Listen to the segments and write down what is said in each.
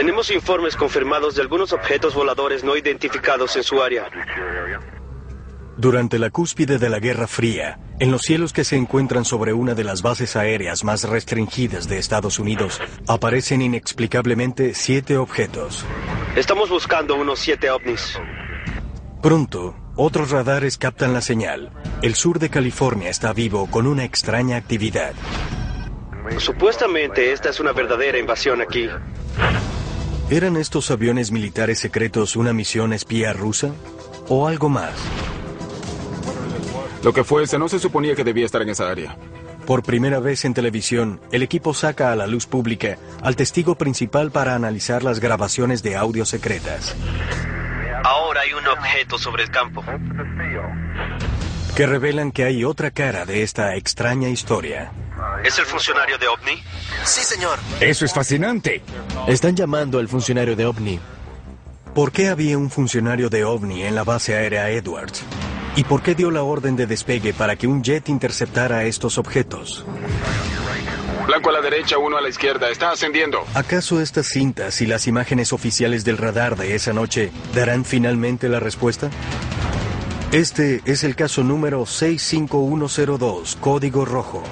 Tenemos informes confirmados de algunos objetos voladores no identificados en su área. Durante la cúspide de la Guerra Fría, en los cielos que se encuentran sobre una de las bases aéreas más restringidas de Estados Unidos, aparecen inexplicablemente siete objetos. Estamos buscando unos siete ovnis. Pronto, otros radares captan la señal. El sur de California está vivo con una extraña actividad. Supuestamente esta es una verdadera invasión aquí. ¿Eran estos aviones militares secretos una misión espía rusa? ¿O algo más? Lo que fuese, no se suponía que debía estar en esa área. Por primera vez en televisión, el equipo saca a la luz pública al testigo principal para analizar las grabaciones de audio secretas. Ahora hay un objeto sobre el campo. Que revelan que hay otra cara de esta extraña historia. ¿Es el funcionario de OVNI? Sí, señor. Eso es fascinante. Están llamando al funcionario de OVNI. ¿Por qué había un funcionario de OVNI en la base aérea Edwards? ¿Y por qué dio la orden de despegue para que un jet interceptara estos objetos? Blanco a la derecha, uno a la izquierda. Está ascendiendo. ¿Acaso estas cintas y las imágenes oficiales del radar de esa noche darán finalmente la respuesta? Este es el caso número 65102, código rojo.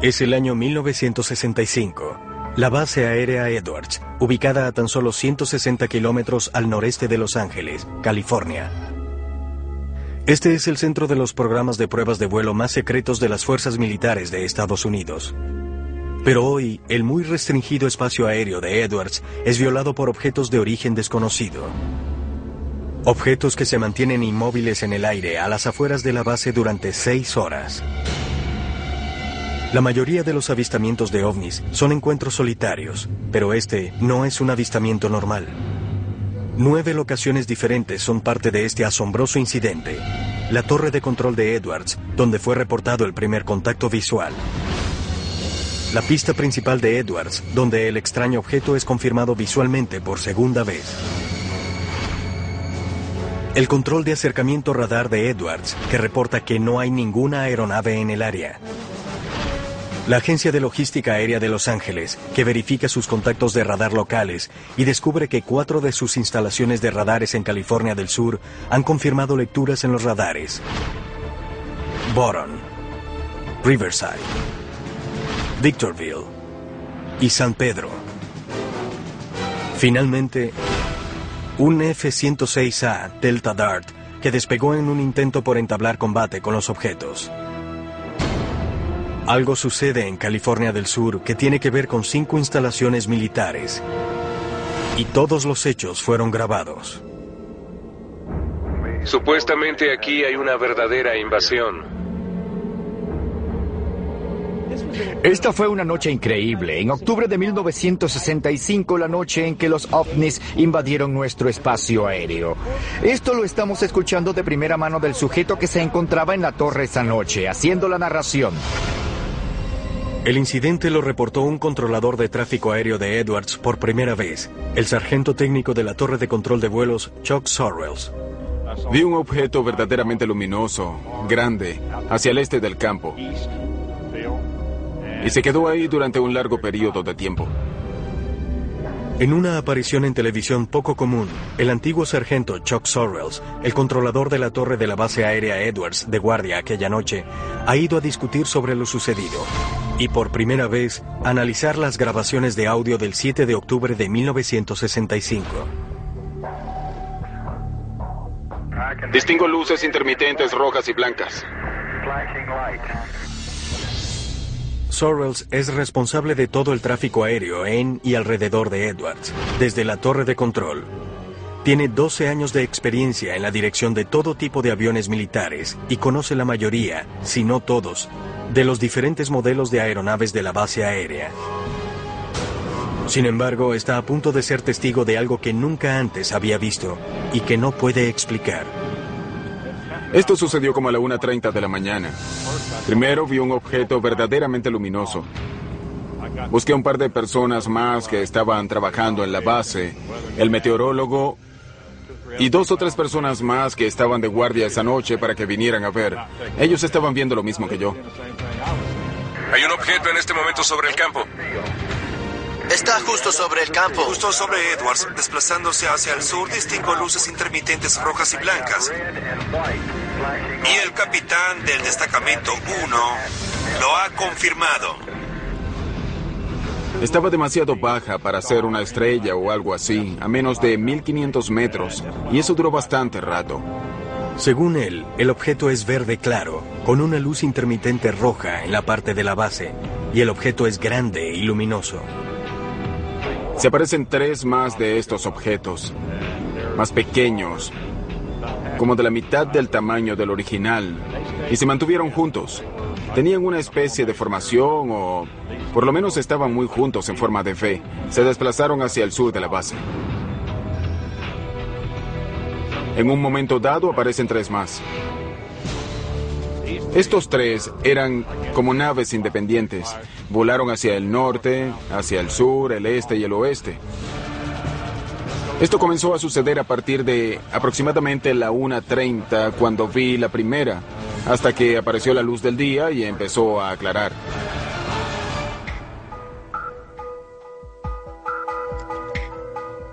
Es el año 1965. La base aérea Edwards, ubicada a tan solo 160 kilómetros al noreste de Los Ángeles, California. Este es el centro de los programas de pruebas de vuelo más secretos de las fuerzas militares de Estados Unidos. Pero hoy, el muy restringido espacio aéreo de Edwards es violado por objetos de origen desconocido. Objetos que se mantienen inmóviles en el aire a las afueras de la base durante seis horas. La mayoría de los avistamientos de ovnis son encuentros solitarios, pero este no es un avistamiento normal. Nueve locaciones diferentes son parte de este asombroso incidente. La torre de control de Edwards, donde fue reportado el primer contacto visual. La pista principal de Edwards, donde el extraño objeto es confirmado visualmente por segunda vez. El control de acercamiento radar de Edwards, que reporta que no hay ninguna aeronave en el área. La Agencia de Logística Aérea de Los Ángeles, que verifica sus contactos de radar locales y descubre que cuatro de sus instalaciones de radares en California del Sur han confirmado lecturas en los radares. Boron, Riverside, Victorville y San Pedro. Finalmente, un F-106A Delta Dart que despegó en un intento por entablar combate con los objetos. Algo sucede en California del Sur que tiene que ver con cinco instalaciones militares. Y todos los hechos fueron grabados. Supuestamente aquí hay una verdadera invasión. Esta fue una noche increíble. En octubre de 1965, la noche en que los ovnis invadieron nuestro espacio aéreo. Esto lo estamos escuchando de primera mano del sujeto que se encontraba en la torre esa noche, haciendo la narración. El incidente lo reportó un controlador de tráfico aéreo de Edwards por primera vez, el sargento técnico de la torre de control de vuelos, Chuck Sorrells. Vi un objeto verdaderamente luminoso, grande, hacia el este del campo. Y se quedó ahí durante un largo periodo de tiempo. En una aparición en televisión poco común, el antiguo sargento Chuck Sorrells, el controlador de la torre de la base aérea Edwards de guardia aquella noche, ha ido a discutir sobre lo sucedido y por primera vez analizar las grabaciones de audio del 7 de octubre de 1965. Distingo luces intermitentes rojas y blancas. Sorrells es responsable de todo el tráfico aéreo en y alrededor de Edwards, desde la torre de control. Tiene 12 años de experiencia en la dirección de todo tipo de aviones militares y conoce la mayoría, si no todos, de los diferentes modelos de aeronaves de la base aérea. Sin embargo, está a punto de ser testigo de algo que nunca antes había visto y que no puede explicar. Esto sucedió como a la 1.30 de la mañana. Primero vi un objeto verdaderamente luminoso. Busqué un par de personas más que estaban trabajando en la base, el meteorólogo y dos o tres personas más que estaban de guardia esa noche para que vinieran a ver. Ellos estaban viendo lo mismo que yo. Hay un objeto en este momento sobre el campo. Está justo sobre el campo. Justo sobre Edwards, desplazándose hacia el sur, distingo luces intermitentes rojas y blancas. Y el capitán del destacamento 1 lo ha confirmado. Estaba demasiado baja para ser una estrella o algo así, a menos de 1500 metros, y eso duró bastante rato. Según él, el objeto es verde claro, con una luz intermitente roja en la parte de la base, y el objeto es grande y luminoso. Se aparecen tres más de estos objetos, más pequeños, como de la mitad del tamaño del original, y se mantuvieron juntos. Tenían una especie de formación o por lo menos estaban muy juntos en forma de V. Se desplazaron hacia el sur de la base. En un momento dado aparecen tres más. Estos tres eran como naves independientes. Volaron hacia el norte, hacia el sur, el este y el oeste. Esto comenzó a suceder a partir de aproximadamente la 1.30 cuando vi la primera, hasta que apareció la luz del día y empezó a aclarar.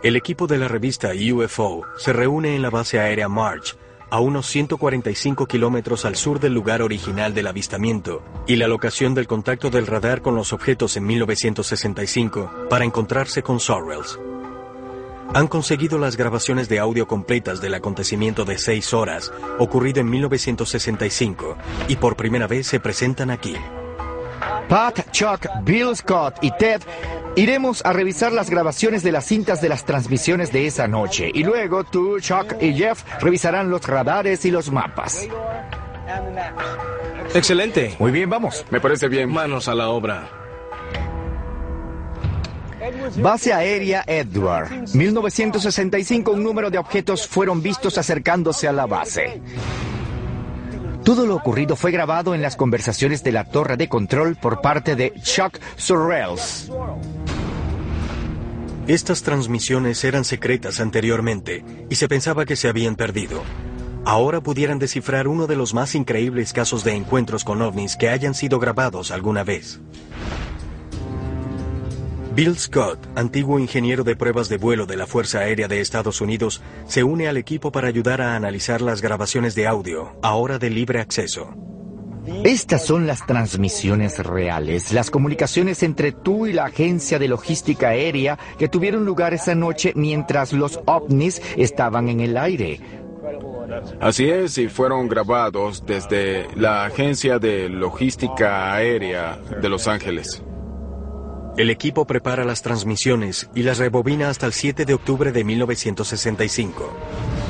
El equipo de la revista UFO se reúne en la base aérea March, a unos 145 kilómetros al sur del lugar original del avistamiento y la locación del contacto del radar con los objetos en 1965 para encontrarse con Sorrells. Han conseguido las grabaciones de audio completas del acontecimiento de seis horas ocurrido en 1965 y por primera vez se presentan aquí. Pat, Chuck, Bill Scott y Ted iremos a revisar las grabaciones de las cintas de las transmisiones de esa noche. Y luego tú, Chuck y Jeff revisarán los radares y los mapas. Excelente. Muy bien, vamos. Me parece bien. Manos a la obra. Base aérea Edward. 1965 un número de objetos fueron vistos acercándose a la base. Todo lo ocurrido fue grabado en las conversaciones de la torre de control por parte de Chuck Sorrells. Estas transmisiones eran secretas anteriormente y se pensaba que se habían perdido. Ahora pudieran descifrar uno de los más increíbles casos de encuentros con ovnis que hayan sido grabados alguna vez. Bill Scott, antiguo ingeniero de pruebas de vuelo de la Fuerza Aérea de Estados Unidos, se une al equipo para ayudar a analizar las grabaciones de audio, ahora de libre acceso. Estas son las transmisiones reales, las comunicaciones entre tú y la agencia de logística aérea que tuvieron lugar esa noche mientras los ovnis estaban en el aire. Así es, y fueron grabados desde la Agencia de Logística Aérea de Los Ángeles. El equipo prepara las transmisiones y las rebobina hasta el 7 de octubre de 1965.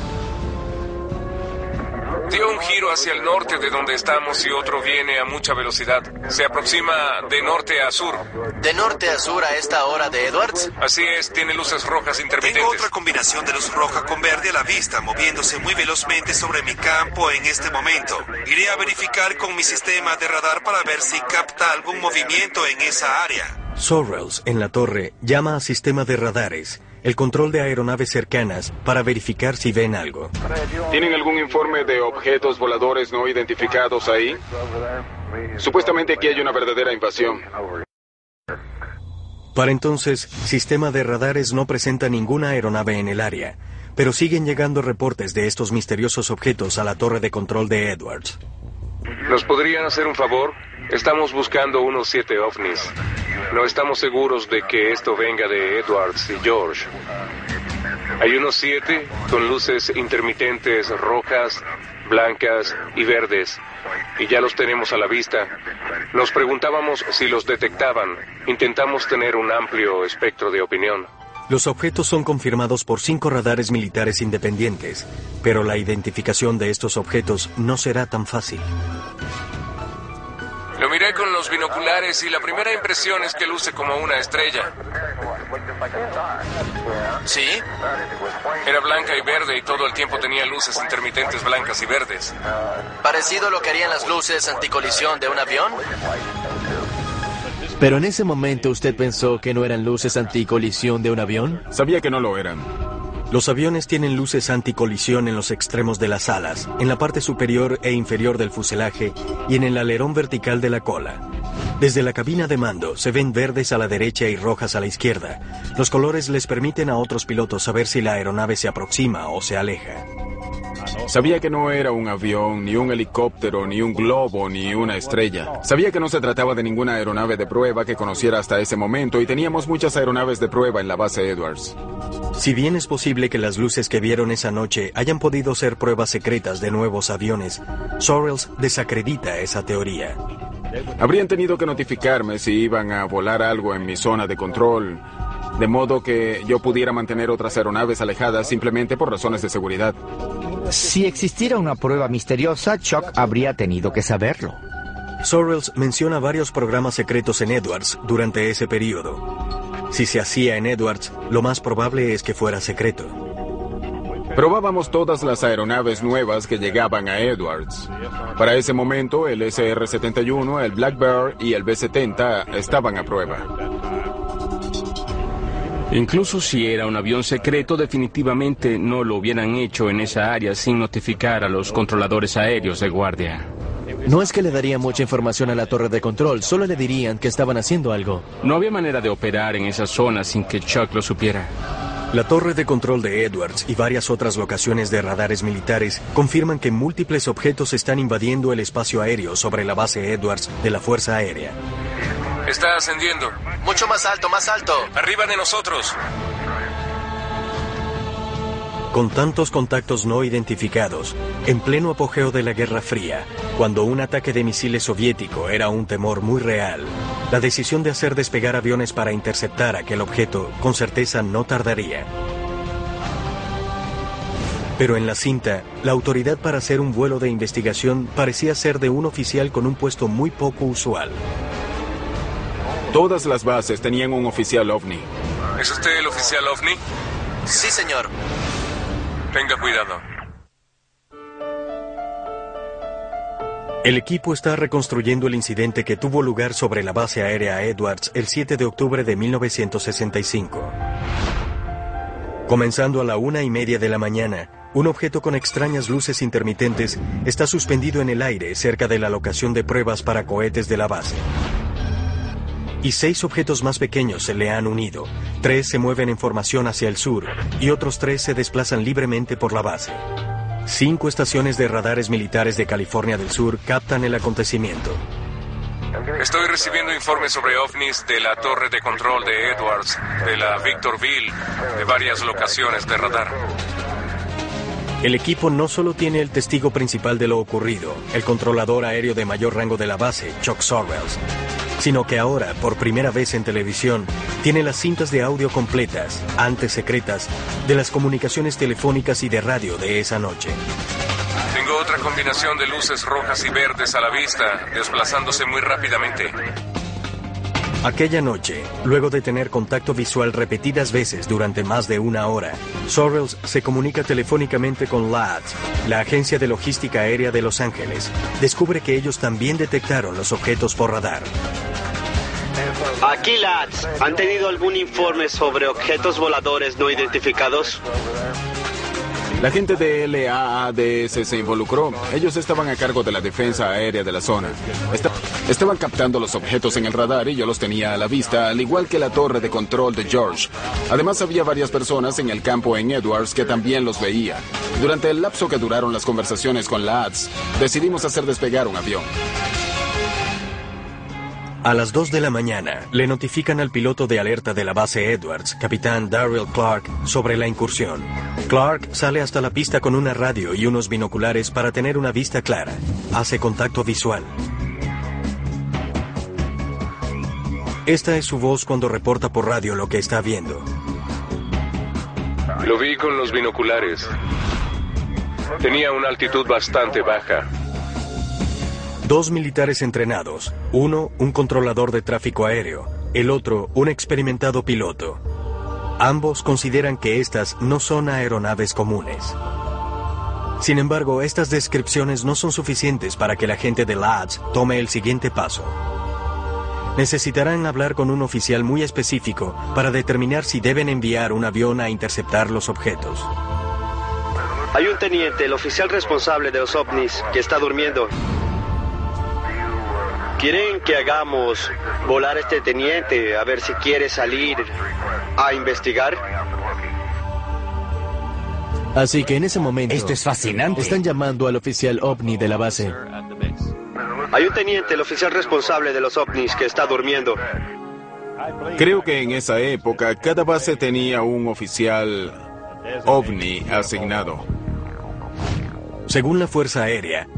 Giro hacia el norte de donde estamos y otro viene a mucha velocidad. Se aproxima de norte a sur. ¿De norte a sur a esta hora de Edwards? Así es, tiene luces rojas Tengo intermitentes. otra combinación de luz roja con verde a la vista, moviéndose muy velozmente sobre mi campo en este momento. Iré a verificar con mi sistema de radar para ver si capta algún movimiento en esa área. Sorrells, en la torre, llama a sistema de radares, el control de aeronaves cercanas, para verificar si ven algo. ¿Tienen algún informe de objetos voladores no identificados ahí? Supuestamente aquí hay una verdadera invasión. Para entonces, sistema de radares no presenta ninguna aeronave en el área, pero siguen llegando reportes de estos misteriosos objetos a la torre de control de Edwards. ¿Nos podrían hacer un favor? Estamos buscando unos siete ovnis. No estamos seguros de que esto venga de Edwards y George. Hay unos siete con luces intermitentes rojas, blancas y verdes. Y ya los tenemos a la vista. Nos preguntábamos si los detectaban. Intentamos tener un amplio espectro de opinión. Los objetos son confirmados por cinco radares militares independientes, pero la identificación de estos objetos no será tan fácil. Lo miré con los binoculares y la primera impresión es que luce como una estrella. ¿Sí? Era blanca y verde y todo el tiempo tenía luces intermitentes blancas y verdes. ¿Parecido a lo que harían las luces anticolisión de un avión? Pero en ese momento usted pensó que no eran luces anticolisión de un avión. Sabía que no lo eran. Los aviones tienen luces anticolisión en los extremos de las alas, en la parte superior e inferior del fuselaje y en el alerón vertical de la cola. Desde la cabina de mando se ven verdes a la derecha y rojas a la izquierda. Los colores les permiten a otros pilotos saber si la aeronave se aproxima o se aleja. Sabía que no era un avión, ni un helicóptero, ni un globo, ni una estrella. Sabía que no se trataba de ninguna aeronave de prueba que conociera hasta ese momento y teníamos muchas aeronaves de prueba en la base Edwards. Si bien es posible que las luces que vieron esa noche hayan podido ser pruebas secretas de nuevos aviones, Sorrells desacredita esa teoría. Habrían tenido que notificarme si iban a volar algo en mi zona de control, de modo que yo pudiera mantener otras aeronaves alejadas simplemente por razones de seguridad. Si existiera una prueba misteriosa, Chuck habría tenido que saberlo. Sorrells menciona varios programas secretos en Edwards durante ese periodo. Si se hacía en Edwards, lo más probable es que fuera secreto. Probábamos todas las aeronaves nuevas que llegaban a Edwards. Para ese momento, el SR-71, el Black Bear y el B-70 estaban a prueba. Incluso si era un avión secreto, definitivamente no lo hubieran hecho en esa área sin notificar a los controladores aéreos de guardia. No es que le daría mucha información a la torre de control, solo le dirían que estaban haciendo algo. No había manera de operar en esa zona sin que Chuck lo supiera. La torre de control de Edwards y varias otras locaciones de radares militares confirman que múltiples objetos están invadiendo el espacio aéreo sobre la base Edwards de la Fuerza Aérea. Está ascendiendo. Mucho más alto, más alto. Arriba de nosotros. Con tantos contactos no identificados, en pleno apogeo de la Guerra Fría, cuando un ataque de misiles soviético era un temor muy real, la decisión de hacer despegar aviones para interceptar aquel objeto con certeza no tardaría. Pero en la cinta, la autoridad para hacer un vuelo de investigación parecía ser de un oficial con un puesto muy poco usual. Todas las bases tenían un oficial ovni. ¿Es usted el oficial ovni? Sí, señor. Tenga cuidado. El equipo está reconstruyendo el incidente que tuvo lugar sobre la base aérea Edwards el 7 de octubre de 1965. Comenzando a la una y media de la mañana, un objeto con extrañas luces intermitentes está suspendido en el aire cerca de la locación de pruebas para cohetes de la base. Y seis objetos más pequeños se le han unido. Tres se mueven en formación hacia el sur y otros tres se desplazan libremente por la base. Cinco estaciones de radares militares de California del Sur captan el acontecimiento. Estoy recibiendo informes sobre ovnis de la torre de control de Edwards, de la Victorville, de varias locaciones de radar. El equipo no solo tiene el testigo principal de lo ocurrido, el controlador aéreo de mayor rango de la base, Chuck Sorrells, sino que ahora, por primera vez en televisión, tiene las cintas de audio completas, antes secretas, de las comunicaciones telefónicas y de radio de esa noche. Tengo otra combinación de luces rojas y verdes a la vista, desplazándose muy rápidamente. Aquella noche, luego de tener contacto visual repetidas veces durante más de una hora, Sorrells se comunica telefónicamente con LADS, la agencia de logística aérea de Los Ángeles. Descubre que ellos también detectaron los objetos por radar. Aquí, lads. ¿Han tenido algún informe sobre objetos voladores no identificados? La gente de LAADS se involucró. Ellos estaban a cargo de la defensa aérea de la zona. Esta- estaban captando los objetos en el radar y yo los tenía a la vista, al igual que la torre de control de George. Además, había varias personas en el campo en Edwards que también los veían. Durante el lapso que duraron las conversaciones con la ADS, decidimos hacer despegar un avión. A las 2 de la mañana, le notifican al piloto de alerta de la base Edwards, capitán Darrell Clark, sobre la incursión. Clark sale hasta la pista con una radio y unos binoculares para tener una vista clara. Hace contacto visual. Esta es su voz cuando reporta por radio lo que está viendo. Lo vi con los binoculares. Tenía una altitud bastante baja. Dos militares entrenados, uno un controlador de tráfico aéreo, el otro un experimentado piloto. Ambos consideran que estas no son aeronaves comunes. Sin embargo, estas descripciones no son suficientes para que la gente de LADS tome el siguiente paso. necesitarán hablar con un oficial muy específico para determinar si deben enviar un avión a interceptar los objetos. Hay un teniente, el oficial responsable de los ovnis, que está durmiendo. ¿Quieren que hagamos volar a este teniente a ver si quiere salir a investigar? Así que en ese momento... Esto es fascinante. Están llamando al oficial ovni de la base. Hay un teniente, el oficial responsable de los ovnis, que está durmiendo. Creo que en esa época cada base tenía un oficial ovni asignado. Según la Fuerza Aérea,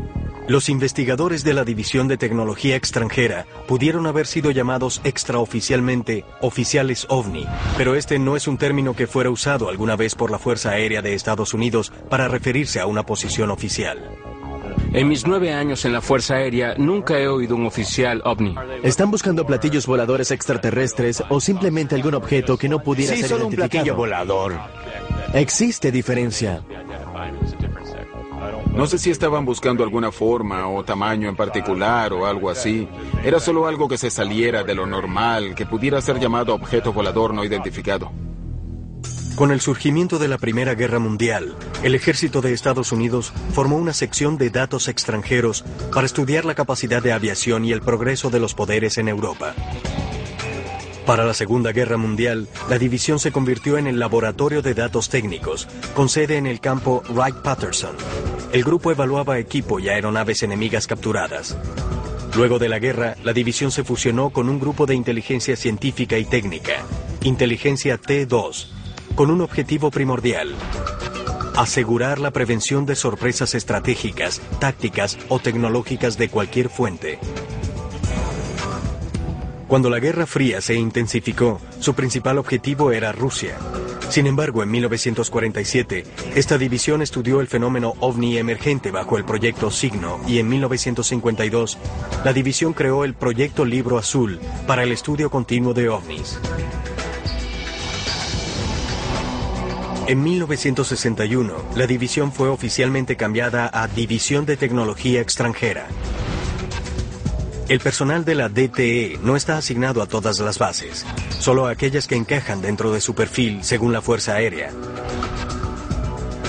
los investigadores de la División de Tecnología Extranjera pudieron haber sido llamados extraoficialmente oficiales ovni, pero este no es un término que fuera usado alguna vez por la Fuerza Aérea de Estados Unidos para referirse a una posición oficial. En mis nueve años en la Fuerza Aérea nunca he oído un oficial ovni. ¿Están buscando platillos voladores extraterrestres o simplemente algún objeto que no pudiera Sí, ser solo un identificado? platillo volador. Existe diferencia. No sé si estaban buscando alguna forma o tamaño en particular o algo así. Era solo algo que se saliera de lo normal, que pudiera ser llamado objeto volador no identificado. Con el surgimiento de la Primera Guerra Mundial, el ejército de Estados Unidos formó una sección de datos extranjeros para estudiar la capacidad de aviación y el progreso de los poderes en Europa. Para la Segunda Guerra Mundial, la división se convirtió en el Laboratorio de Datos Técnicos, con sede en el campo Wright-Patterson. El grupo evaluaba equipo y aeronaves enemigas capturadas. Luego de la guerra, la división se fusionó con un grupo de inteligencia científica y técnica, Inteligencia T2, con un objetivo primordial, asegurar la prevención de sorpresas estratégicas, tácticas o tecnológicas de cualquier fuente. Cuando la Guerra Fría se intensificó, su principal objetivo era Rusia. Sin embargo, en 1947, esta división estudió el fenómeno ovni emergente bajo el proyecto Signo y en 1952, la división creó el proyecto Libro Azul para el estudio continuo de ovnis. En 1961, la división fue oficialmente cambiada a División de Tecnología Extranjera. El personal de la DTE no está asignado a todas las bases, solo a aquellas que encajan dentro de su perfil según la Fuerza Aérea.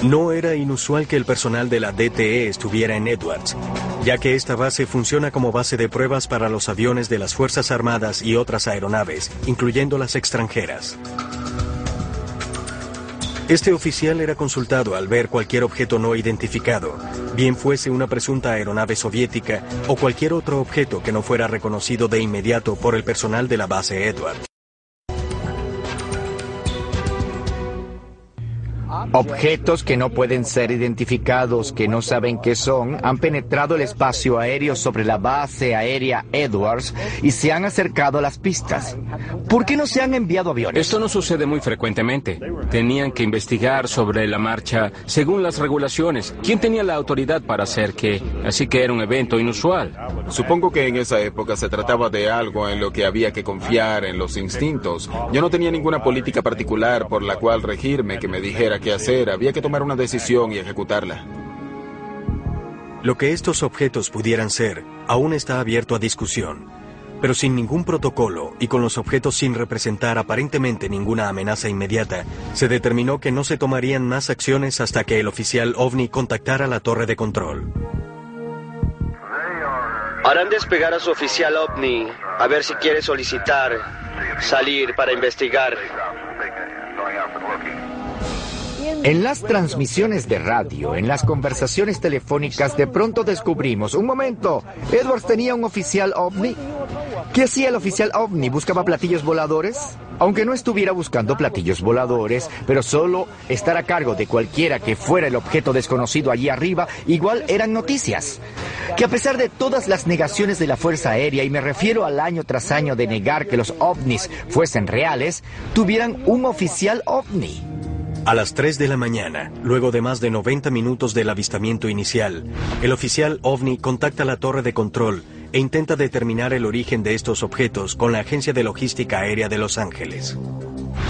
No era inusual que el personal de la DTE estuviera en Edwards, ya que esta base funciona como base de pruebas para los aviones de las Fuerzas Armadas y otras aeronaves, incluyendo las extranjeras. Este oficial era consultado al ver cualquier objeto no identificado, bien fuese una presunta aeronave soviética o cualquier otro objeto que no fuera reconocido de inmediato por el personal de la base Edward. Objetos que no pueden ser identificados, que no saben qué son, han penetrado el espacio aéreo sobre la base aérea Edwards y se han acercado a las pistas. ¿Por qué no se han enviado aviones? Esto no sucede muy frecuentemente. Tenían que investigar sobre la marcha según las regulaciones. ¿Quién tenía la autoridad para hacer qué? Así que era un evento inusual. Supongo que en esa época se trataba de algo en lo que había que confiar en los instintos. Yo no tenía ninguna política particular por la cual regirme que me dijera qué hacer. Había que tomar una decisión y ejecutarla. Lo que estos objetos pudieran ser aún está abierto a discusión, pero sin ningún protocolo y con los objetos sin representar aparentemente ninguna amenaza inmediata, se determinó que no se tomarían más acciones hasta que el oficial OVNI contactara la torre de control. Harán despegar a su oficial OVNI a ver si quiere solicitar salir para investigar. En las transmisiones de radio, en las conversaciones telefónicas, de pronto descubrimos, un momento, Edwards tenía un oficial ovni. ¿Qué hacía el oficial ovni? ¿Buscaba platillos voladores? Aunque no estuviera buscando platillos voladores, pero solo estar a cargo de cualquiera que fuera el objeto desconocido allí arriba, igual eran noticias. Que a pesar de todas las negaciones de la Fuerza Aérea, y me refiero al año tras año de negar que los ovnis fuesen reales, tuvieran un oficial ovni. A las 3 de la mañana, luego de más de 90 minutos del avistamiento inicial, el oficial OVNI contacta la torre de control e intenta determinar el origen de estos objetos con la Agencia de Logística Aérea de Los Ángeles.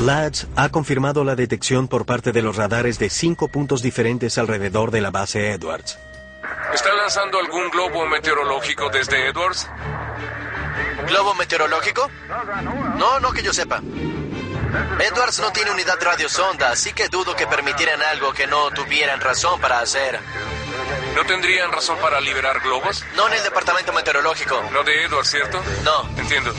LADS ha confirmado la detección por parte de los radares de cinco puntos diferentes alrededor de la base Edwards. ¿Está lanzando algún globo meteorológico desde Edwards? ¿Globo meteorológico? No, no que yo sepa. Edwards no tiene unidad radiosonda, así que dudo que permitieran algo que no tuvieran razón para hacer. ¿No tendrían razón para liberar globos? No en el departamento meteorológico. No de Edwards, ¿cierto? No. Entiendo.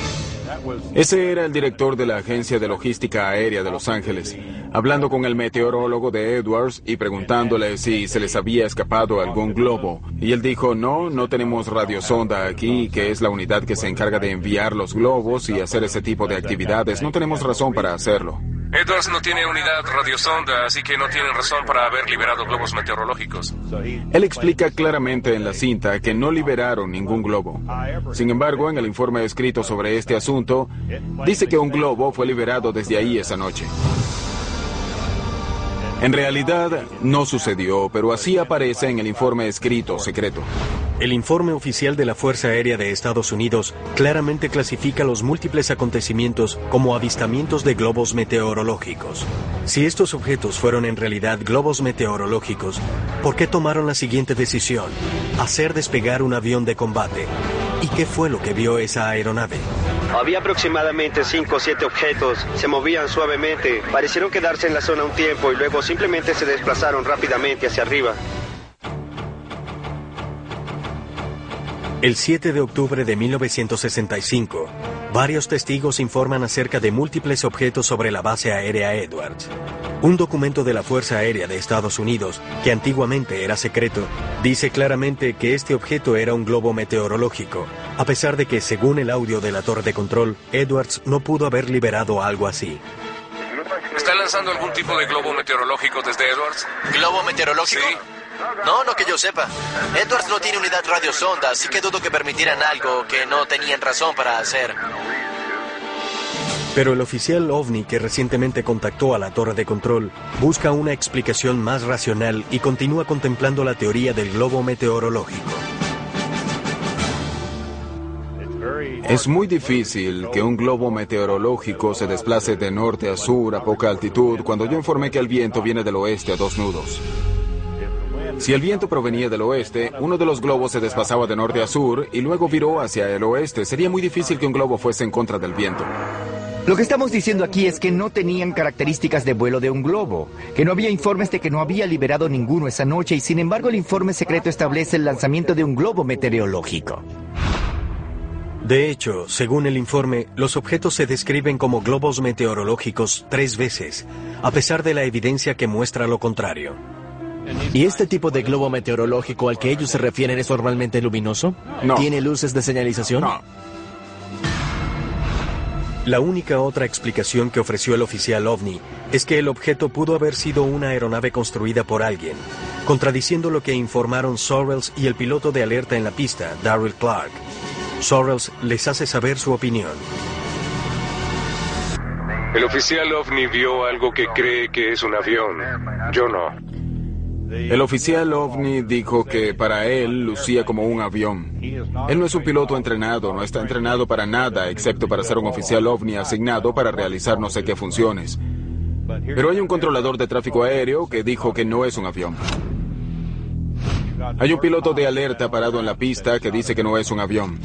Ese era el director de la Agencia de Logística Aérea de Los Ángeles, hablando con el meteorólogo de Edwards y preguntándole si se les había escapado algún globo. Y él dijo, no, no tenemos radiosonda aquí, que es la unidad que se encarga de enviar los globos y hacer ese tipo de actividades. No tenemos razón para hacerlo. Edwards no tiene unidad radiosonda, así que no tienen razón para haber liberado globos meteorológicos. Él explica claramente en la cinta que no liberaron ningún globo. Sin embargo, en el informe escrito sobre este asunto, dice que un globo fue liberado desde ahí esa noche. En realidad, no sucedió, pero así aparece en el informe escrito secreto. El informe oficial de la Fuerza Aérea de Estados Unidos claramente clasifica los múltiples acontecimientos como avistamientos de globos meteorológicos. Si estos objetos fueron en realidad globos meteorológicos, ¿por qué tomaron la siguiente decisión? Hacer despegar un avión de combate. ¿Y qué fue lo que vio esa aeronave? Había aproximadamente 5 o 7 objetos, se movían suavemente, parecieron quedarse en la zona un tiempo y luego simplemente se desplazaron rápidamente hacia arriba. El 7 de octubre de 1965, varios testigos informan acerca de múltiples objetos sobre la base aérea Edwards. Un documento de la Fuerza Aérea de Estados Unidos, que antiguamente era secreto, dice claramente que este objeto era un globo meteorológico, a pesar de que, según el audio de la torre de control, Edwards no pudo haber liberado algo así. ¿Está lanzando algún tipo de globo meteorológico desde Edwards? ¿Globo meteorológico? Sí. No, no que yo sepa. Edwards no tiene unidad radiosonda, así que dudo que permitieran algo que no tenían razón para hacer. Pero el oficial OVNI que recientemente contactó a la torre de control busca una explicación más racional y continúa contemplando la teoría del globo meteorológico. Es muy difícil que un globo meteorológico se desplace de norte a sur a poca altitud cuando yo informé que el viento viene del oeste a dos nudos. Si el viento provenía del oeste, uno de los globos se desplazaba de norte a sur y luego viró hacia el oeste. Sería muy difícil que un globo fuese en contra del viento. Lo que estamos diciendo aquí es que no tenían características de vuelo de un globo, que no había informes de que no había liberado ninguno esa noche y sin embargo el informe secreto establece el lanzamiento de un globo meteorológico. De hecho, según el informe, los objetos se describen como globos meteorológicos tres veces, a pesar de la evidencia que muestra lo contrario. ¿Y este tipo de globo meteorológico al que ellos se refieren es normalmente luminoso? No. ¿Tiene luces de señalización? No. La única otra explicación que ofreció el oficial OVNI es que el objeto pudo haber sido una aeronave construida por alguien, contradiciendo lo que informaron Sorrells y el piloto de alerta en la pista, Darryl Clark. Sorrells les hace saber su opinión. El oficial OVNI vio algo que cree que es un avión. Yo no. El oficial OVNI dijo que para él lucía como un avión. Él no es un piloto entrenado, no está entrenado para nada, excepto para ser un oficial OVNI asignado para realizar no sé qué funciones. Pero hay un controlador de tráfico aéreo que dijo que no es un avión. Hay un piloto de alerta parado en la pista que dice que no es un avión.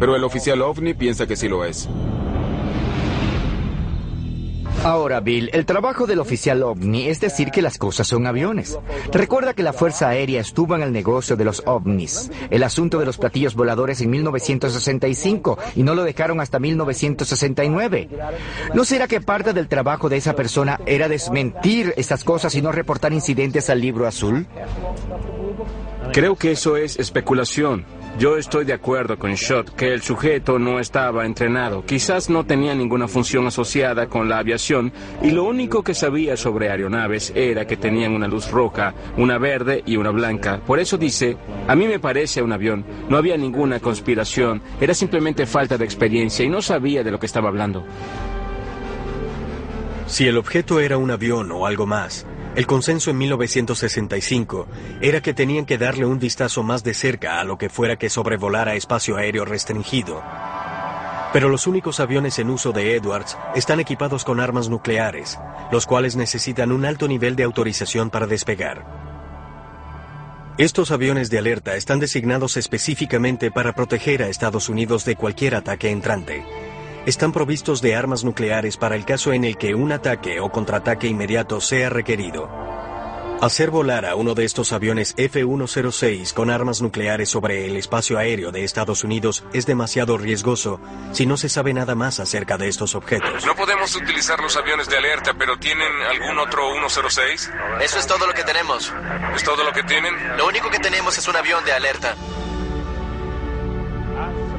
Pero el oficial OVNI piensa que sí lo es. Ahora, Bill, el trabajo del oficial ovni es decir que las cosas son aviones. Recuerda que la Fuerza Aérea estuvo en el negocio de los ovnis, el asunto de los platillos voladores en 1965 y no lo dejaron hasta 1969. ¿No será que parte del trabajo de esa persona era desmentir estas cosas y no reportar incidentes al libro azul? Creo que eso es especulación. Yo estoy de acuerdo con Schott que el sujeto no estaba entrenado, quizás no tenía ninguna función asociada con la aviación y lo único que sabía sobre aeronaves era que tenían una luz roja, una verde y una blanca. Por eso dice, a mí me parece un avión, no había ninguna conspiración, era simplemente falta de experiencia y no sabía de lo que estaba hablando. Si el objeto era un avión o algo más, el consenso en 1965 era que tenían que darle un vistazo más de cerca a lo que fuera que sobrevolara espacio aéreo restringido. Pero los únicos aviones en uso de Edwards están equipados con armas nucleares, los cuales necesitan un alto nivel de autorización para despegar. Estos aviones de alerta están designados específicamente para proteger a Estados Unidos de cualquier ataque entrante. Están provistos de armas nucleares para el caso en el que un ataque o contraataque inmediato sea requerido. Hacer volar a uno de estos aviones F-106 con armas nucleares sobre el espacio aéreo de Estados Unidos es demasiado riesgoso si no se sabe nada más acerca de estos objetos. No podemos utilizar los aviones de alerta, pero ¿tienen algún otro 106? Eso es todo lo que tenemos. ¿Es todo lo que tienen? Lo único que tenemos es un avión de alerta.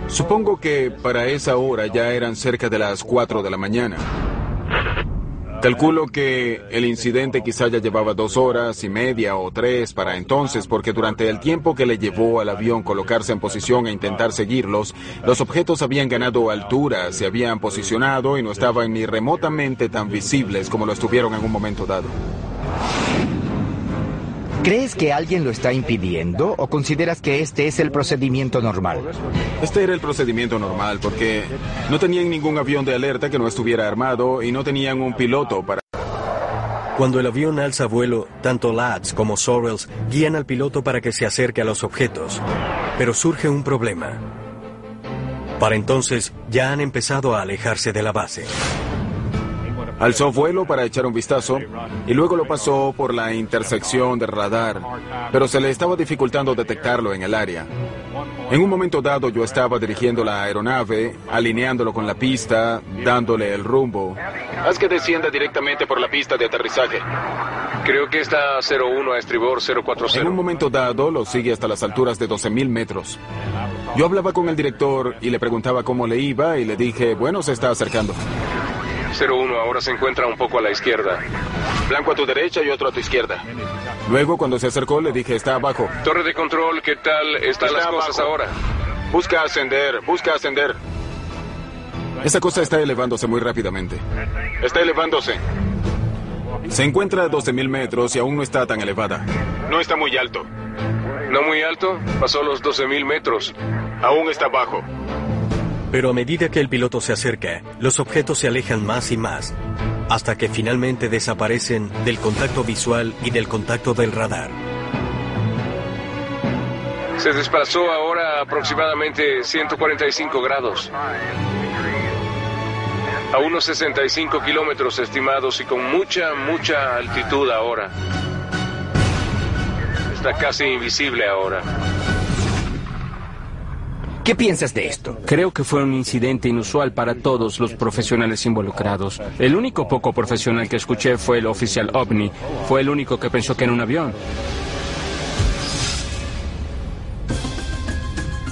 Supongo que para esa hora ya eran cerca de las 4 de la mañana. Calculo que el incidente quizá ya llevaba dos horas y media o tres para entonces, porque durante el tiempo que le llevó al avión colocarse en posición e intentar seguirlos, los objetos habían ganado altura, se habían posicionado y no estaban ni remotamente tan visibles como lo estuvieron en un momento dado. ¿Crees que alguien lo está impidiendo o consideras que este es el procedimiento normal? Este era el procedimiento normal porque no tenían ningún avión de alerta que no estuviera armado y no tenían un piloto para... Cuando el avión alza vuelo, tanto Lads como Sorrells guían al piloto para que se acerque a los objetos. Pero surge un problema. Para entonces ya han empezado a alejarse de la base. Alzó vuelo para echar un vistazo y luego lo pasó por la intersección de radar, pero se le estaba dificultando detectarlo en el área. En un momento dado yo estaba dirigiendo la aeronave, alineándolo con la pista, dándole el rumbo. Haz que descienda directamente por la pista de aterrizaje. Creo que está 01 a estribor 040. En un momento dado lo sigue hasta las alturas de 12.000 metros. Yo hablaba con el director y le preguntaba cómo le iba y le dije, bueno, se está acercando. 01 ahora se encuentra un poco a la izquierda. Blanco a tu derecha y otro a tu izquierda. Luego, cuando se acercó, le dije, está abajo. Torre de control, ¿qué tal están Está las cosas abajo. ahora? Busca ascender, busca ascender. Esa cosa está elevándose muy rápidamente. Está elevándose. Se encuentra a 12.000 metros y aún no está tan elevada. No está muy alto. No muy alto, pasó los 12.000 metros. Aún está bajo. Pero a medida que el piloto se acerca, los objetos se alejan más y más, hasta que finalmente desaparecen del contacto visual y del contacto del radar. Se desplazó ahora aproximadamente 145 grados. A unos 65 kilómetros estimados y con mucha, mucha altitud ahora. Está casi invisible ahora. ¿Qué piensas de esto? Creo que fue un incidente inusual para todos los profesionales involucrados. El único poco profesional que escuché fue el oficial OVNI. Fue el único que pensó que era un avión.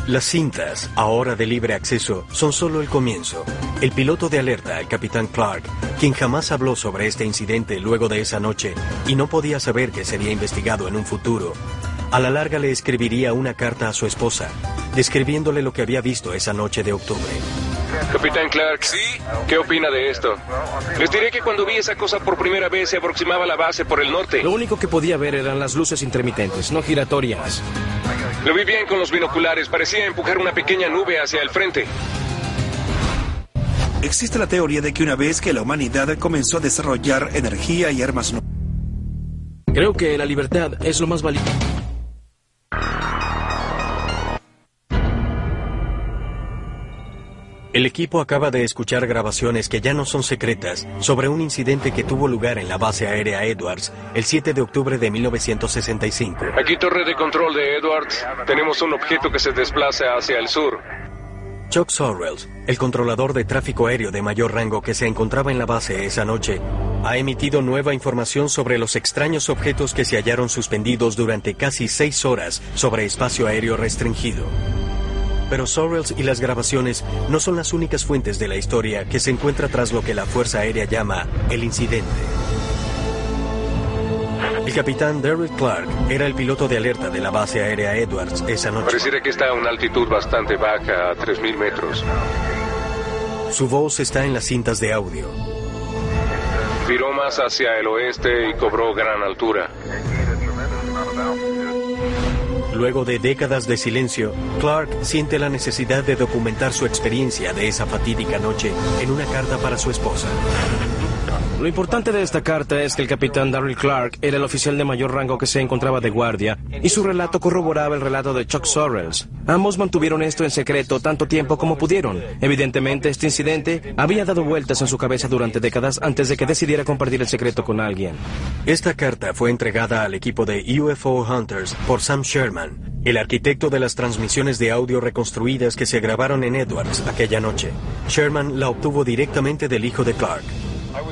Las cintas, ahora de libre acceso, son solo el comienzo. El piloto de alerta, el capitán Clark, quien jamás habló sobre este incidente luego de esa noche y no podía saber que sería investigado en un futuro, a la larga le escribiría una carta a su esposa, describiéndole lo que había visto esa noche de octubre. Capitán Clark, ¿sí? ¿Qué opina de esto? Les diré que cuando vi esa cosa por primera vez se aproximaba a la base por el norte. Lo único que podía ver eran las luces intermitentes, no giratorias. Lo vi bien con los binoculares, parecía empujar una pequeña nube hacia el frente. Existe la teoría de que una vez que la humanidad comenzó a desarrollar energía y armas nucleares, Creo que la libertad es lo más valioso. El equipo acaba de escuchar grabaciones que ya no son secretas sobre un incidente que tuvo lugar en la base aérea Edwards el 7 de octubre de 1965. Aquí torre de control de Edwards. Tenemos un objeto que se desplaza hacia el sur. Chuck Sorrells, el controlador de tráfico aéreo de mayor rango que se encontraba en la base esa noche, ha emitido nueva información sobre los extraños objetos que se hallaron suspendidos durante casi seis horas sobre espacio aéreo restringido. Pero Sorrells y las grabaciones no son las únicas fuentes de la historia que se encuentra tras lo que la Fuerza Aérea llama el incidente. El capitán Derrick Clark era el piloto de alerta de la base aérea Edwards esa noche. Pareciera que está a una altitud bastante baja, a 3.000 metros. Su voz está en las cintas de audio. Viró más hacia el oeste y cobró gran altura. Luego de décadas de silencio, Clark siente la necesidad de documentar su experiencia de esa fatídica noche en una carta para su esposa. Lo importante de esta carta es que el capitán Darryl Clark era el oficial de mayor rango que se encontraba de guardia y su relato corroboraba el relato de Chuck Sorrells. Ambos mantuvieron esto en secreto tanto tiempo como pudieron. Evidentemente, este incidente había dado vueltas en su cabeza durante décadas antes de que decidiera compartir el secreto con alguien. Esta carta fue entregada al equipo de UFO Hunters por Sam Sherman, el arquitecto de las transmisiones de audio reconstruidas que se grabaron en Edwards aquella noche. Sherman la obtuvo directamente del hijo de Clark.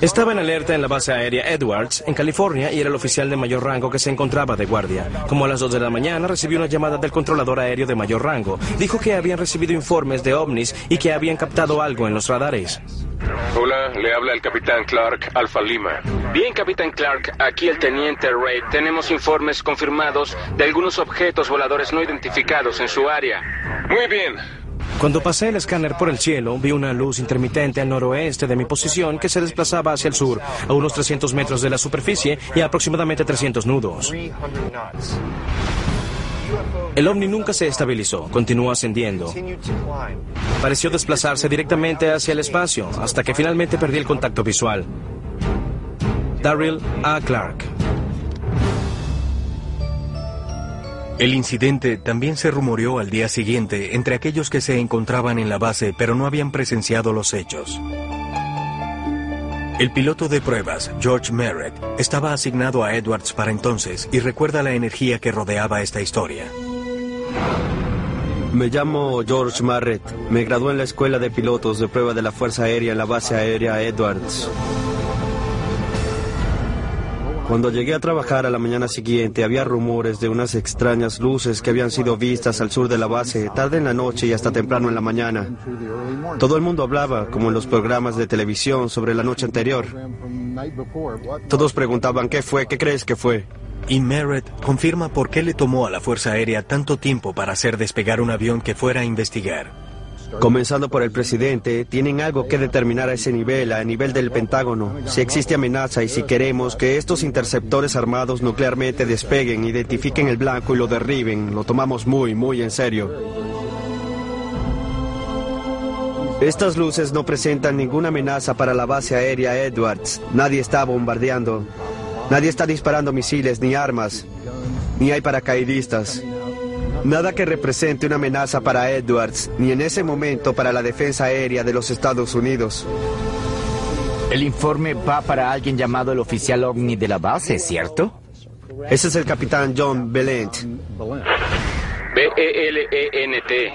Estaba en alerta en la base aérea Edwards, en California, y era el oficial de mayor rango que se encontraba de guardia. Como a las 2 de la mañana recibió una llamada del controlador aéreo de mayor rango. Dijo que habían recibido informes de ovnis y que habían captado algo en los radares. Hola, le habla el capitán Clark, Alfa Lima. Bien, capitán Clark, aquí el teniente Ray. Tenemos informes confirmados de algunos objetos voladores no identificados en su área. Muy bien. Cuando pasé el escáner por el cielo, vi una luz intermitente al noroeste de mi posición que se desplazaba hacia el sur, a unos 300 metros de la superficie y a aproximadamente 300 nudos. El ovni nunca se estabilizó, continuó ascendiendo. Pareció desplazarse directamente hacia el espacio, hasta que finalmente perdí el contacto visual. Daryl A. Clark. El incidente también se rumoreó al día siguiente entre aquellos que se encontraban en la base pero no habían presenciado los hechos. El piloto de pruebas, George Merritt, estaba asignado a Edwards para entonces y recuerda la energía que rodeaba esta historia. Me llamo George Merritt. Me gradué en la Escuela de Pilotos de Prueba de la Fuerza Aérea en la base aérea Edwards. Cuando llegué a trabajar a la mañana siguiente había rumores de unas extrañas luces que habían sido vistas al sur de la base, tarde en la noche y hasta temprano en la mañana. Todo el mundo hablaba, como en los programas de televisión, sobre la noche anterior. Todos preguntaban qué fue, qué crees que fue. Y Merritt confirma por qué le tomó a la Fuerza Aérea tanto tiempo para hacer despegar un avión que fuera a investigar. Comenzando por el presidente, tienen algo que determinar a ese nivel, a nivel del Pentágono. Si existe amenaza y si queremos que estos interceptores armados nuclearmente despeguen, identifiquen el blanco y lo derriben, lo tomamos muy, muy en serio. Estas luces no presentan ninguna amenaza para la base aérea Edwards. Nadie está bombardeando. Nadie está disparando misiles ni armas. Ni hay paracaidistas. Nada que represente una amenaza para Edwards, ni en ese momento para la defensa aérea de los Estados Unidos. El informe va para alguien llamado el oficial ovni de la base, ¿cierto? Ese es el capitán John Belent. B-E-L-E-N-T.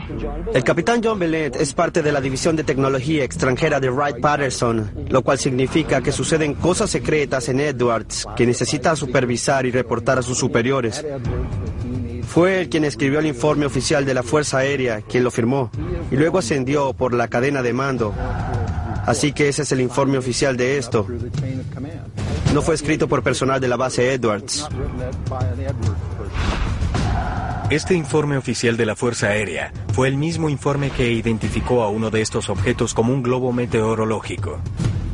El capitán John Belent es parte de la División de Tecnología Extranjera de Wright Patterson, lo cual significa que suceden cosas secretas en Edwards que necesita supervisar y reportar a sus superiores. Fue él quien escribió el informe oficial de la Fuerza Aérea, quien lo firmó, y luego ascendió por la cadena de mando. Así que ese es el informe oficial de esto. No fue escrito por personal de la base Edwards. Este informe oficial de la Fuerza Aérea fue el mismo informe que identificó a uno de estos objetos como un globo meteorológico.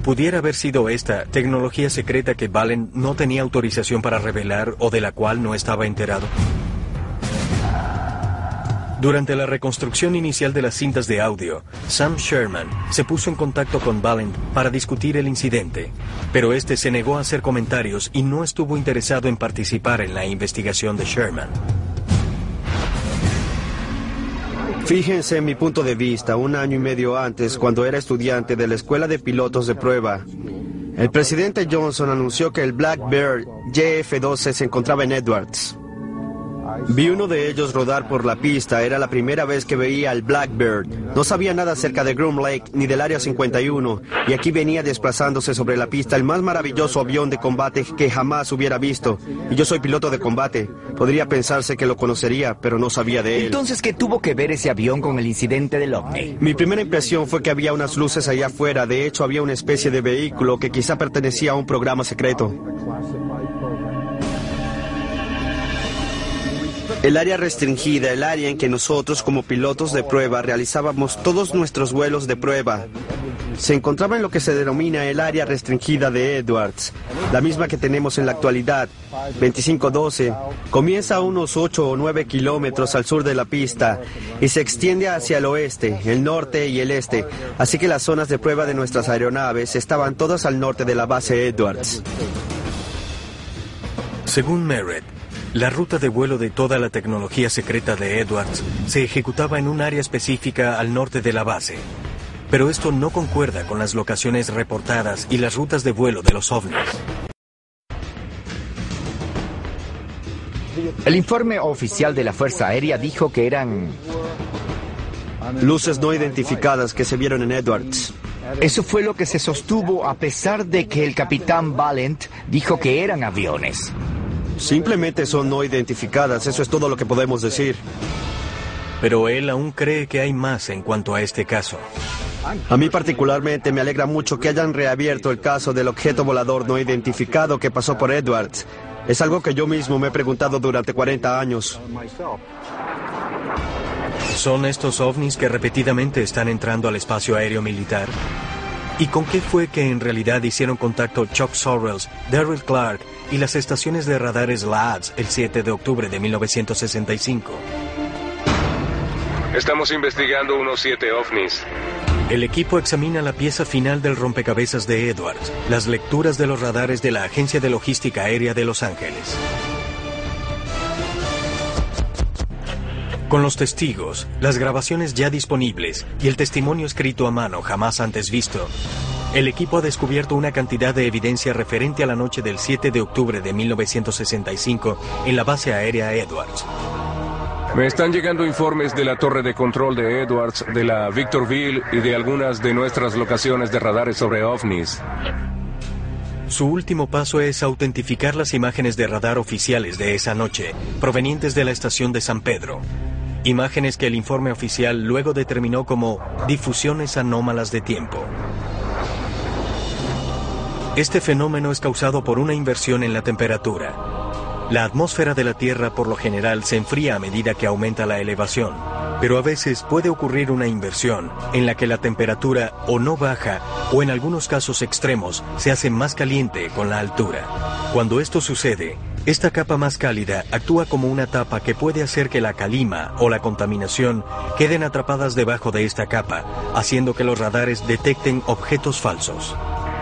¿Pudiera haber sido esta tecnología secreta que Valen no tenía autorización para revelar o de la cual no estaba enterado? Durante la reconstrucción inicial de las cintas de audio, Sam Sherman se puso en contacto con Valent para discutir el incidente, pero este se negó a hacer comentarios y no estuvo interesado en participar en la investigación de Sherman. Fíjense en mi punto de vista, un año y medio antes, cuando era estudiante de la Escuela de Pilotos de Prueba, el presidente Johnson anunció que el Blackbird JF-12 se encontraba en Edwards. Vi uno de ellos rodar por la pista. Era la primera vez que veía al Blackbird. No sabía nada acerca de Groom Lake ni del Área 51. Y aquí venía desplazándose sobre la pista el más maravilloso avión de combate que jamás hubiera visto. Y yo soy piloto de combate. Podría pensarse que lo conocería, pero no sabía de él. Entonces, ¿qué tuvo que ver ese avión con el incidente del OVNI? Mi primera impresión fue que había unas luces allá afuera. De hecho, había una especie de vehículo que quizá pertenecía a un programa secreto. El área restringida, el área en que nosotros como pilotos de prueba realizábamos todos nuestros vuelos de prueba. se encontraba en lo que se denomina el área restringida de Edwards, la misma que tenemos en la actualidad, 2512. Comienza a unos 8 o 9 kilómetros al sur de la pista y se extiende hacia el oeste, el norte y el este, así que las zonas de prueba de nuestras aeronaves estaban todas al norte de la base Edwards. Según Merritt, la ruta de vuelo de toda la tecnología secreta de Edwards se ejecutaba en un área específica al norte de la base. Pero esto no concuerda con las locaciones reportadas y las rutas de vuelo de los ovnis. El informe oficial de la Fuerza Aérea dijo que eran... Luces no identificadas que se vieron en Edwards. Eso fue lo que se sostuvo a pesar de que el capitán Valent dijo que eran aviones. Simplemente son no identificadas, eso es todo lo que podemos decir. Pero él aún cree que hay más en cuanto a este caso. A mí particularmente me alegra mucho que hayan reabierto el caso del objeto volador no identificado que pasó por Edwards. Es algo que yo mismo me he preguntado durante 40 años. ¿Son estos ovnis que repetidamente están entrando al espacio aéreo militar? ¿Y con qué fue que en realidad hicieron contacto Chuck Sorrells, Daryl Clark y las estaciones de radares LADS el 7 de octubre de 1965? Estamos investigando unos siete ovnis. El equipo examina la pieza final del rompecabezas de Edwards, las lecturas de los radares de la Agencia de Logística Aérea de Los Ángeles. Con los testigos, las grabaciones ya disponibles y el testimonio escrito a mano jamás antes visto, el equipo ha descubierto una cantidad de evidencia referente a la noche del 7 de octubre de 1965 en la base aérea Edwards. Me están llegando informes de la torre de control de Edwards, de la Victorville y de algunas de nuestras locaciones de radares sobre ovnis. Su último paso es autentificar las imágenes de radar oficiales de esa noche, provenientes de la estación de San Pedro. Imágenes que el informe oficial luego determinó como difusiones anómalas de tiempo. Este fenómeno es causado por una inversión en la temperatura. La atmósfera de la Tierra por lo general se enfría a medida que aumenta la elevación, pero a veces puede ocurrir una inversión en la que la temperatura o no baja o en algunos casos extremos se hace más caliente con la altura. Cuando esto sucede, esta capa más cálida actúa como una tapa que puede hacer que la calima o la contaminación queden atrapadas debajo de esta capa, haciendo que los radares detecten objetos falsos.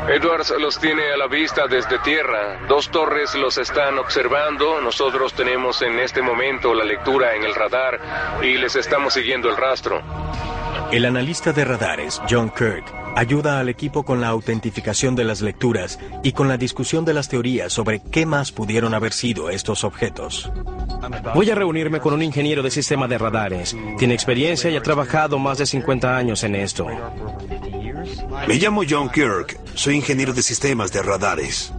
Edwards los tiene a la vista desde tierra. Dos torres los están observando. Nosotros tenemos en este momento la lectura en el radar y les estamos siguiendo el rastro. El analista de radares, John Kirk, ayuda al equipo con la autentificación de las lecturas y con la discusión de las teorías sobre qué más pudieron haber sido estos objetos. Voy a reunirme con un ingeniero de sistema de radares. Tiene experiencia y ha trabajado más de 50 años en esto. Me llamo John Kirk. Soy ingeniero de sistemas de radares.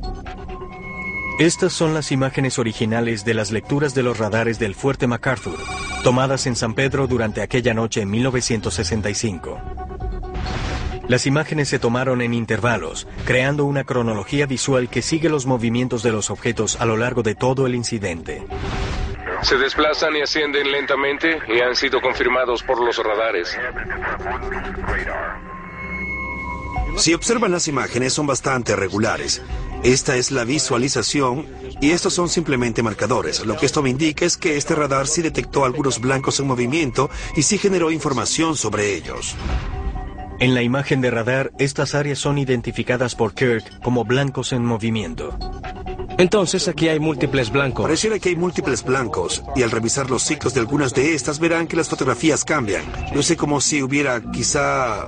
Estas son las imágenes originales de las lecturas de los radares del Fuerte MacArthur, tomadas en San Pedro durante aquella noche en 1965. Las imágenes se tomaron en intervalos, creando una cronología visual que sigue los movimientos de los objetos a lo largo de todo el incidente. Se desplazan y ascienden lentamente y han sido confirmados por los radares. Si observan las imágenes son bastante regulares. Esta es la visualización y estos son simplemente marcadores. Lo que esto me indica es que este radar sí detectó algunos blancos en movimiento y sí generó información sobre ellos. En la imagen de radar, estas áreas son identificadas por Kirk como blancos en movimiento. Entonces aquí hay múltiples blancos. Pareciera que hay múltiples blancos y al revisar los ciclos de algunas de estas verán que las fotografías cambian. No sé como si hubiera quizá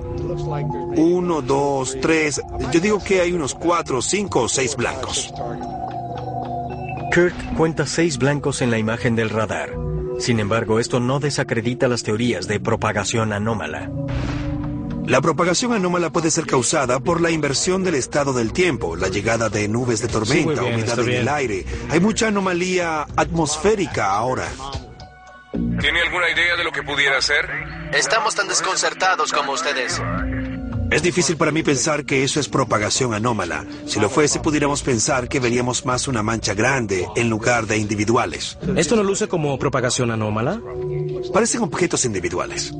uno, dos, tres. Yo digo que hay unos cuatro, cinco o seis blancos. Kirk cuenta seis blancos en la imagen del radar. Sin embargo, esto no desacredita las teorías de propagación anómala. La propagación anómala puede ser causada por la inversión del estado del tiempo, la llegada de nubes de tormenta, bien, humedad en bien. el aire. Hay mucha anomalía atmosférica ahora. ¿Tiene alguna idea de lo que pudiera ser? Estamos tan desconcertados como ustedes. Es difícil para mí pensar que eso es propagación anómala. Si lo fuese, pudiéramos pensar que veríamos más una mancha grande en lugar de individuales. ¿Esto no luce como propagación anómala? Parecen objetos individuales.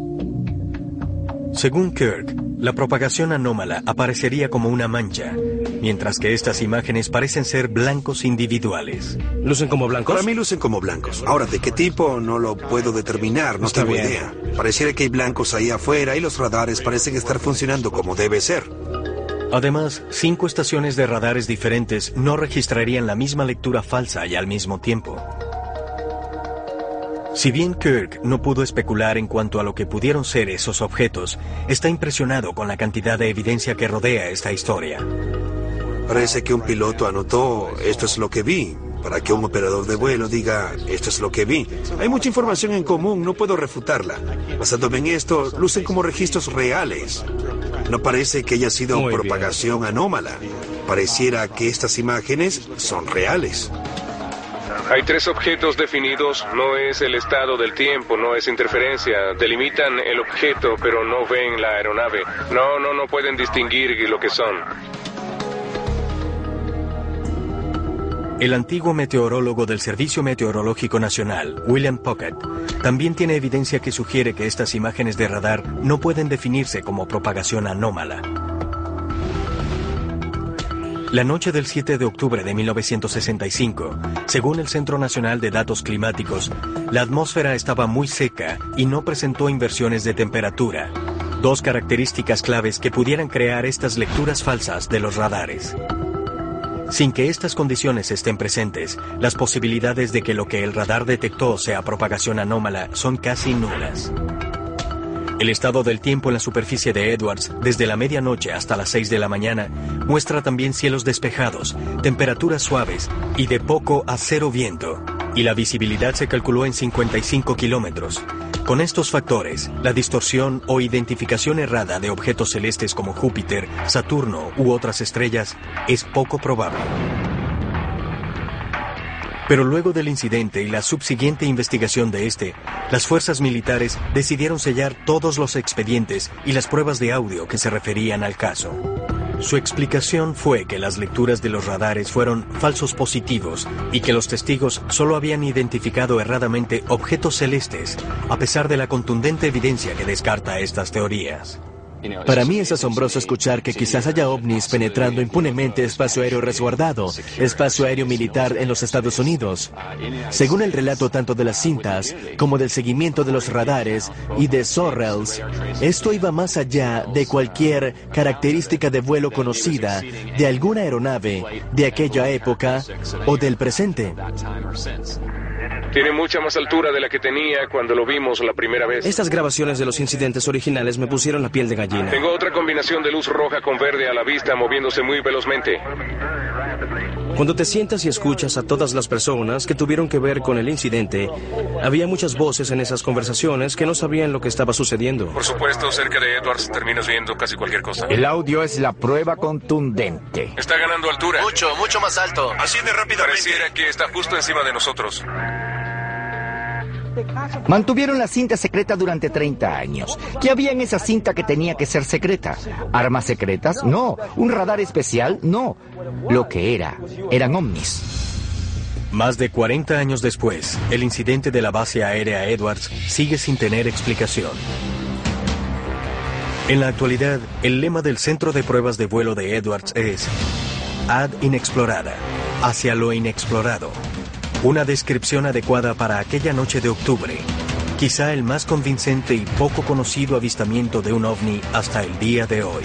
Según Kirk, La propagación anómala aparecería como una mancha, mientras que estas imágenes parecen ser blancos individuales. ¿Lucen como blancos? Para mí lucen como blancos. Ahora, ¿de qué tipo? No lo puedo determinar, no Está tengo bien. idea. Pareciera que hay blancos ahí afuera y los radares parecen estar funcionando como debe ser. Además, cinco estaciones de radares diferentes no registrarían la misma lectura falsa y al mismo tiempo. Si bien Kirk no pudo especular en cuanto a lo que pudieron ser esos objetos, está impresionado con la cantidad de evidencia que rodea esta historia. Parece que un piloto anotó, esto es lo que vi, para que un operador de vuelo diga, esto es lo que vi. Hay mucha información en común, no puedo refutarla. Basándome en esto, lucen como registros reales. No parece que haya sido Muy bien. propagación anómala. Pareciera que estas imágenes son reales. Hay tres objetos definidos, no es el estado del tiempo, no es interferencia. Delimitan el objeto, pero no ven la aeronave. No, no, no pueden distinguir lo que son. El antiguo meteorólogo del Servicio Meteorológico Nacional, William Puckett, también tiene evidencia que sugiere que estas imágenes de radar no pueden definirse como propagación anómala. La noche del 7 de octubre de 1965, según el Centro Nacional de Datos Climáticos, la atmósfera estaba muy seca y no presentó inversiones de temperatura, dos características claves que pudieran crear estas lecturas falsas de los radares. Sin que estas condiciones estén presentes, las posibilidades de que lo que el radar detectó sea propagación anómala son casi nulas. El estado del tiempo en la superficie de Edwards, desde la medianoche hasta las 6 de la mañana, muestra también cielos despejados, temperaturas suaves y de poco a cero viento, y la visibilidad se calculó en 55 kilómetros. Con estos factores, la distorsión o identificación errada de objetos celestes como Júpiter, Saturno u otras estrellas es poco probable. Pero luego del incidente y la subsiguiente investigación de este, las fuerzas militares decidieron sellar todos los expedientes y las pruebas de audio que se referían al caso. Su explicación fue que las lecturas de los radares fueron falsos positivos y que los testigos solo habían identificado erradamente objetos celestes, a pesar de la contundente evidencia que descarta estas teorías. Para mí es asombroso escuchar que quizás haya ovnis penetrando impunemente espacio aéreo resguardado, espacio aéreo militar en los Estados Unidos. Según el relato tanto de las cintas como del seguimiento de los radares y de Sorrells, esto iba más allá de cualquier característica de vuelo conocida de alguna aeronave de aquella época o del presente. Tiene mucha más altura de la que tenía cuando lo vimos la primera vez. Estas grabaciones de los incidentes originales me pusieron la piel de gallina. Tengo otra combinación de luz roja con verde a la vista moviéndose muy velozmente. Cuando te sientas y escuchas a todas las personas que tuvieron que ver con el incidente, había muchas voces en esas conversaciones que no sabían lo que estaba sucediendo. Por supuesto, cerca de Edwards terminas viendo casi cualquier cosa. El audio es la prueba contundente. Está ganando altura. Mucho, mucho más alto. Asciende rápidamente. Pareciera que está justo encima de nosotros. Mantuvieron la cinta secreta durante 30 años. ¿Qué había en esa cinta que tenía que ser secreta? ¿Armas secretas? No. ¿Un radar especial? No. Lo que era, eran ovnis. Más de 40 años después, el incidente de la base aérea Edwards sigue sin tener explicación. En la actualidad, el lema del Centro de Pruebas de Vuelo de Edwards es Ad inexplorada, hacia lo inexplorado. Una descripción adecuada para aquella noche de octubre, quizá el más convincente y poco conocido avistamiento de un ovni hasta el día de hoy.